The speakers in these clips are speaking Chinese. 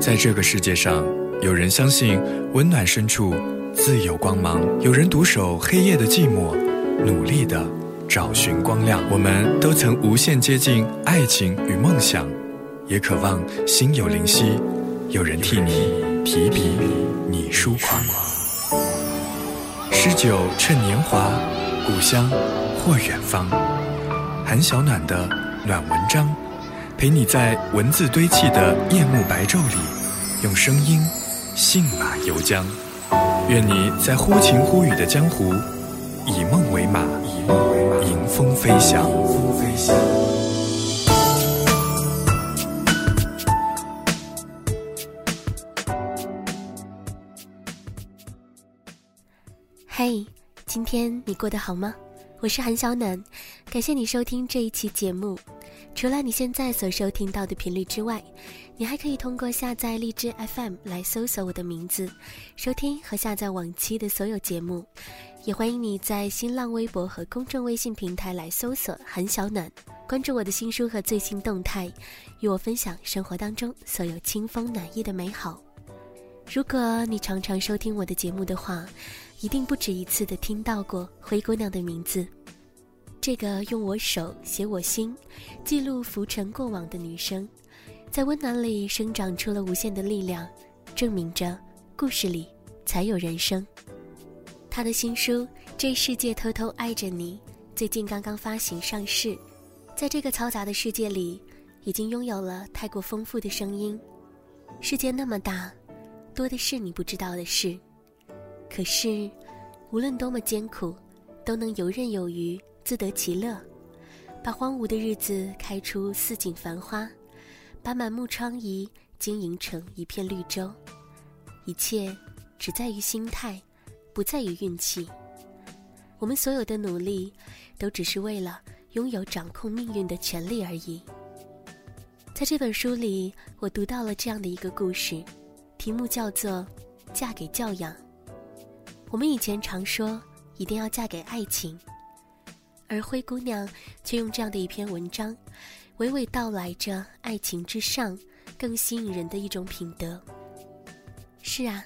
在这个世界上，有人相信温暖深处自有光芒，有人独守黑夜的寂寞，努力的找寻光亮。我们都曾无限接近爱情与梦想，也渴望心有灵犀，有人替你提笔，你疏狂。诗酒趁年华，故乡或远方。韩小暖的暖文章，陪你在文字堆砌的夜幕白昼里，用声音信马由缰。愿你在忽晴忽雨的江湖，以梦为马，迎风飞翔。嘿，今天你过得好吗？我是韩小暖，感谢你收听这一期节目。除了你现在所收听到的频率之外，你还可以通过下载荔枝 FM 来搜索我的名字，收听和下载往期的所有节目。也欢迎你在新浪微博和公众微信平台来搜索“韩小暖”，关注我的新书和最新动态，与我分享生活当中所有清风暖意的美好。如果你常常收听我的节目的话，一定不止一次的听到过灰姑娘的名字。这个用我手写我心，记录浮沉过往的女生，在温暖里生长出了无限的力量，证明着故事里才有人生。她的新书《这世界偷偷爱着你》最近刚刚发行上市，在这个嘈杂的世界里，已经拥有了太过丰富的声音。世界那么大，多的是你不知道的事。可是，无论多么艰苦，都能游刃有余，自得其乐，把荒芜的日子开出似锦繁花，把满目疮痍经营成一片绿洲。一切只在于心态，不在于运气。我们所有的努力，都只是为了拥有掌控命运的权利而已。在这本书里，我读到了这样的一个故事，题目叫做《嫁给教养》。我们以前常说一定要嫁给爱情，而灰姑娘却用这样的一篇文章，娓娓道来着爱情之上更吸引人的一种品德。是啊，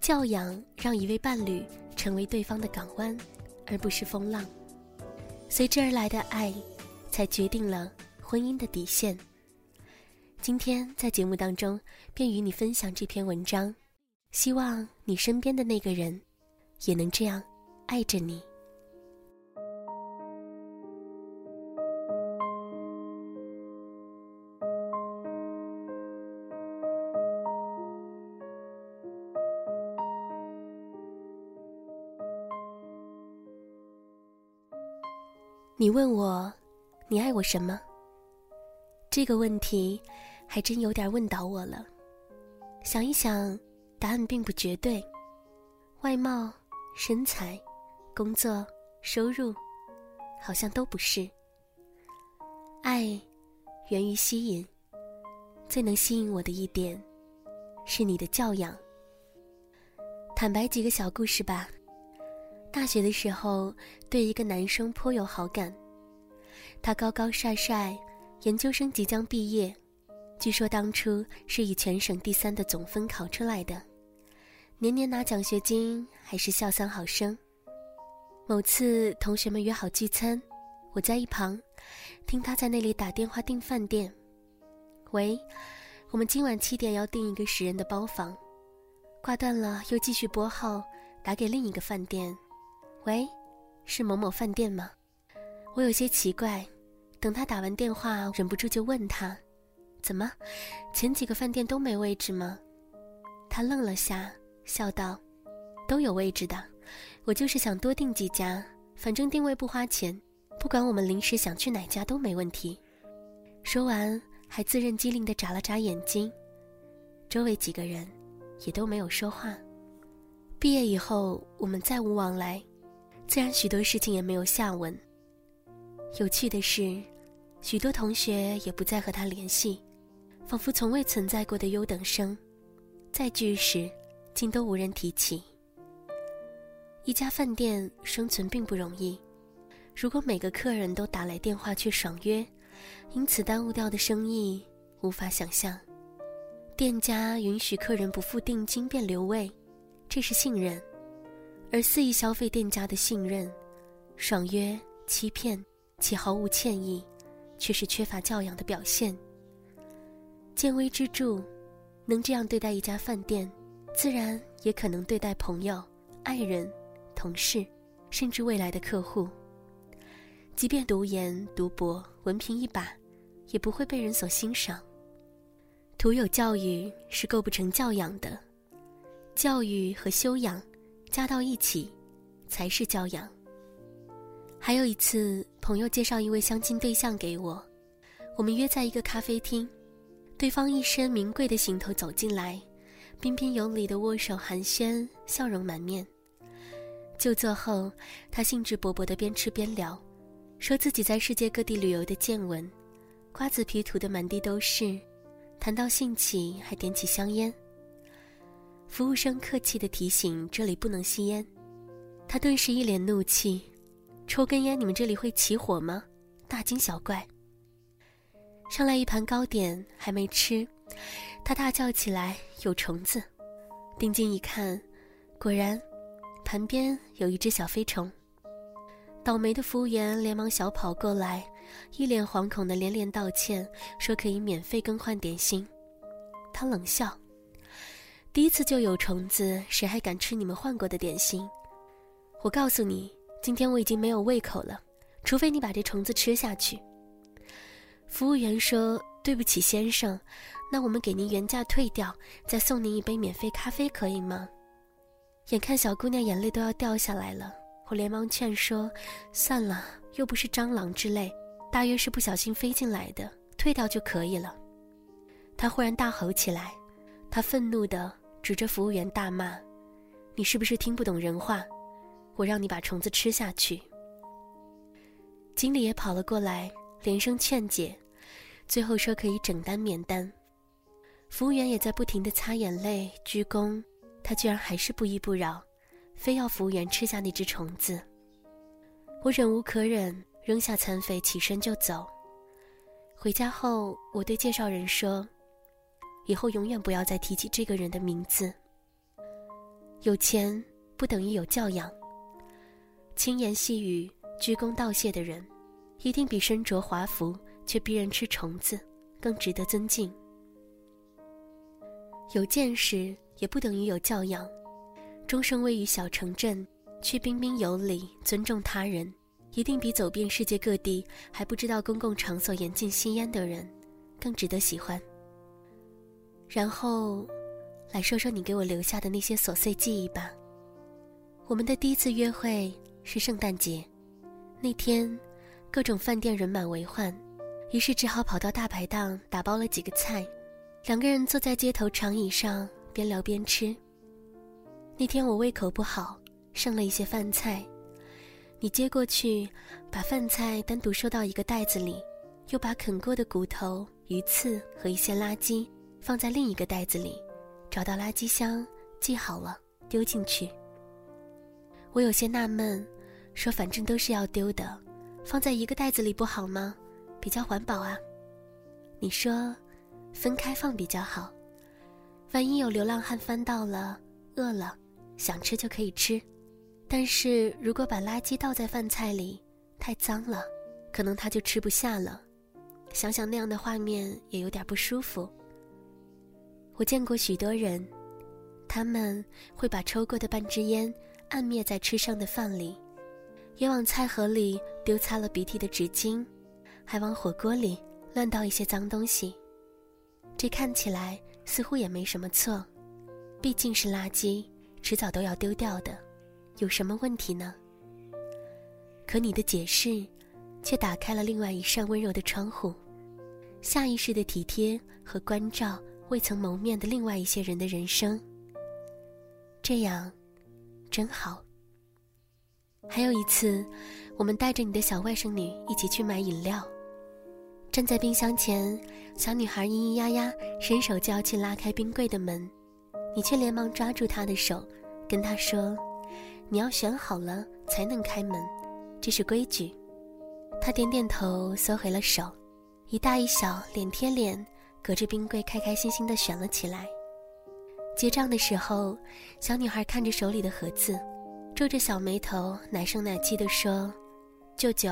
教养让一位伴侣成为对方的港湾，而不是风浪。随之而来的爱，才决定了婚姻的底线。今天在节目当中，便与你分享这篇文章，希望你身边的那个人。也能这样爱着你。你问我，你爱我什么？这个问题还真有点问倒我了。想一想，答案并不绝对。外貌。身材、工作、收入，好像都不是。爱源于吸引，最能吸引我的一点，是你的教养。坦白几个小故事吧。大学的时候，对一个男生颇有好感。他高高帅帅，研究生即将毕业，据说当初是以全省第三的总分考出来的。年年拿奖学金，还是校三好生。某次同学们约好聚餐，我在一旁听他在那里打电话订饭店。喂，我们今晚七点要订一个十人的包房。挂断了，又继续拨号打给另一个饭店。喂，是某某饭店吗？我有些奇怪，等他打完电话，忍不住就问他：怎么，前几个饭店都没位置吗？他愣了下。笑道：“都有位置的，我就是想多订几家，反正定位不花钱，不管我们临时想去哪家都没问题。”说完，还自认机灵地眨了眨眼睛。周围几个人也都没有说话。毕业以后，我们再无往来，自然许多事情也没有下文。有趣的是，许多同学也不再和他联系，仿佛从未存在过的优等生，再聚时。竟都无人提起。一家饭店生存并不容易，如果每个客人都打来电话去爽约，因此耽误掉的生意，无法想象。店家允许客人不付定金便留位，这是信任；而肆意消费店家的信任，爽约、欺骗且毫无歉意，却是缺乏教养的表现。见微知著，能这样对待一家饭店，自然也可能对待朋友、爱人、同事，甚至未来的客户。即便读研、读博，文凭一把，也不会被人所欣赏。徒有教育是构不成教养的，教育和修养加到一起，才是教养。还有一次，朋友介绍一位相亲对象给我，我们约在一个咖啡厅，对方一身名贵的行头走进来，彬彬有礼的握手寒暄，笑容满面。就座后，他兴致勃勃的边吃边聊，说自己在世界各地旅游的见闻，瓜子皮涂的满地都是。谈到兴起，还点起香烟。服务生客气的提醒：“这里不能吸烟。”他顿时一脸怒气：“抽根烟，你们这里会起火吗？大惊小怪。”上来一盘糕点，还没吃，他大叫起来：“有虫子！”定睛一看，果然，盘边有一只小飞虫。倒霉的服务员连忙小跑过来。一脸惶恐的连连道歉，说可以免费更换点心。他冷笑：“第一次就有虫子，谁还敢吃你们换过的点心？我告诉你，今天我已经没有胃口了，除非你把这虫子吃下去。”服务员说：“对不起，先生，那我们给您原价退掉，再送您一杯免费咖啡，可以吗？”眼看小姑娘眼泪都要掉下来了，我连忙劝说：“算了，又不是蟑螂之类。”大约是不小心飞进来的，退掉就可以了。他忽然大吼起来，他愤怒地指着服务员大骂：“你是不是听不懂人话？我让你把虫子吃下去！”经理也跑了过来，连声劝解，最后说可以整单免单。服务员也在不停地擦眼泪、鞠躬，他居然还是不依不饶，非要服务员吃下那只虫子。我忍无可忍。扔下残废，起身就走。回家后，我对介绍人说：“以后永远不要再提起这个人的名字。有钱不等于有教养。轻言细语、鞠躬道谢的人，一定比身着华服却逼人吃虫子更值得尊敬。有见识也不等于有教养。终生位于小城镇，却彬彬有礼、尊重他人。”一定比走遍世界各地还不知道公共场所严禁吸烟的人，更值得喜欢。然后，来说说你给我留下的那些琐碎记忆吧。我们的第一次约会是圣诞节，那天，各种饭店人满为患，于是只好跑到大排档打包了几个菜，两个人坐在街头长椅上边聊边吃。那天我胃口不好，剩了一些饭菜。你接过去，把饭菜单独收到一个袋子里，又把啃过的骨头、鱼刺和一些垃圾放在另一个袋子里，找到垃圾箱，系好了，丢进去。我有些纳闷，说反正都是要丢的，放在一个袋子里不好吗？比较环保啊。你说，分开放比较好，万一有流浪汉翻到了，饿了，想吃就可以吃。但是如果把垃圾倒在饭菜里，太脏了，可能他就吃不下了。想想那样的画面也有点不舒服。我见过许多人，他们会把抽过的半支烟按灭在吃剩的饭里，也往菜盒里丢擦了鼻涕的纸巾，还往火锅里乱倒一些脏东西。这看起来似乎也没什么错，毕竟是垃圾，迟早都要丢掉的。有什么问题呢？可你的解释，却打开了另外一扇温柔的窗户，下意识的体贴和关照未曾谋面的另外一些人的人生。这样，真好。还有一次，我们带着你的小外甥女一起去买饮料，站在冰箱前，小女孩咿咿呀呀，伸手就要去拉开冰柜的门，你却连忙抓住她的手，跟她说。你要选好了才能开门，这是规矩。她点点头，缩回了手，一大一小脸贴脸，隔着冰柜开开心心的选了起来。结账的时候，小女孩看着手里的盒子，皱着小眉头，奶声奶气的说：“舅舅，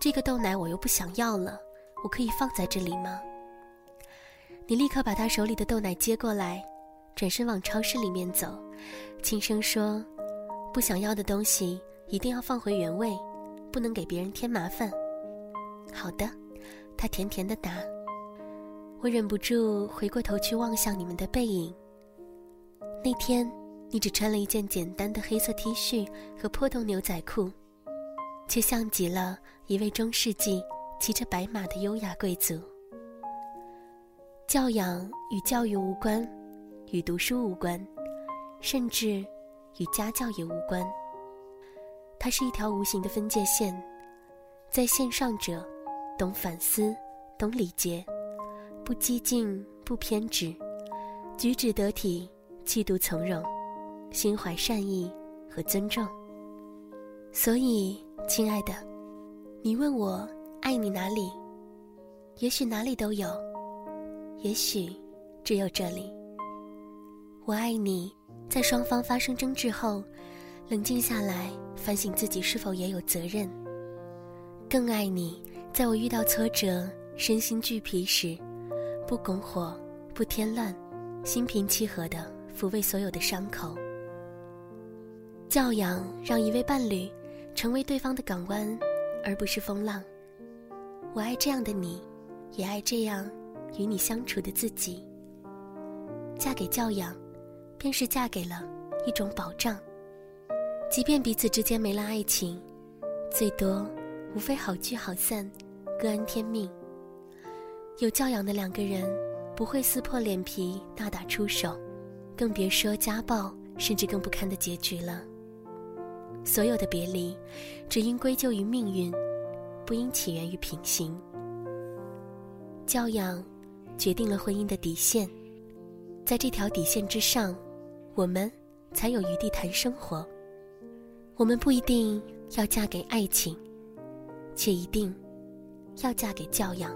这个豆奶我又不想要了，我可以放在这里吗？”你立刻把他手里的豆奶接过来，转身往超市里面走，轻声说：“不想要的东西一定要放回原位，不能给别人添麻烦。”好的，他甜甜的答。我忍不住回过头去望向你们的背影。那天，你只穿了一件简单的黑色 T 恤和破洞牛仔裤，却像极了一位中世纪骑着白马的优雅贵族。教养与教育无关，与读书无关，甚至与家教也无关。它是一条无形的分界线，在线上者。懂反思，懂礼节，不激进，不偏执，举止得体，气度从容，心怀善意和尊重。所以，亲爱的，你问我爱你哪里？也许哪里都有，也许只有这里。我爱你，在双方发生争执后，冷静下来，反省自己是否也有责任。更爱你。在我遇到挫折、身心俱疲时，不拱火，不添乱，心平气和地抚慰所有的伤口。教养让一位伴侣成为对方的港湾，而不是风浪。我爱这样的你，也爱这样与你相处的自己。嫁给教养，便是嫁给了一种保障。即便彼此之间没了爱情，最多。无非好聚好散，各安天命。有教养的两个人，不会撕破脸皮大打出手，更别说家暴，甚至更不堪的结局了。所有的别离，只应归咎于命运，不应起源于品行。教养，决定了婚姻的底线，在这条底线之上，我们才有余地谈生活。我们不一定要嫁给爱情。却一定要嫁给教养。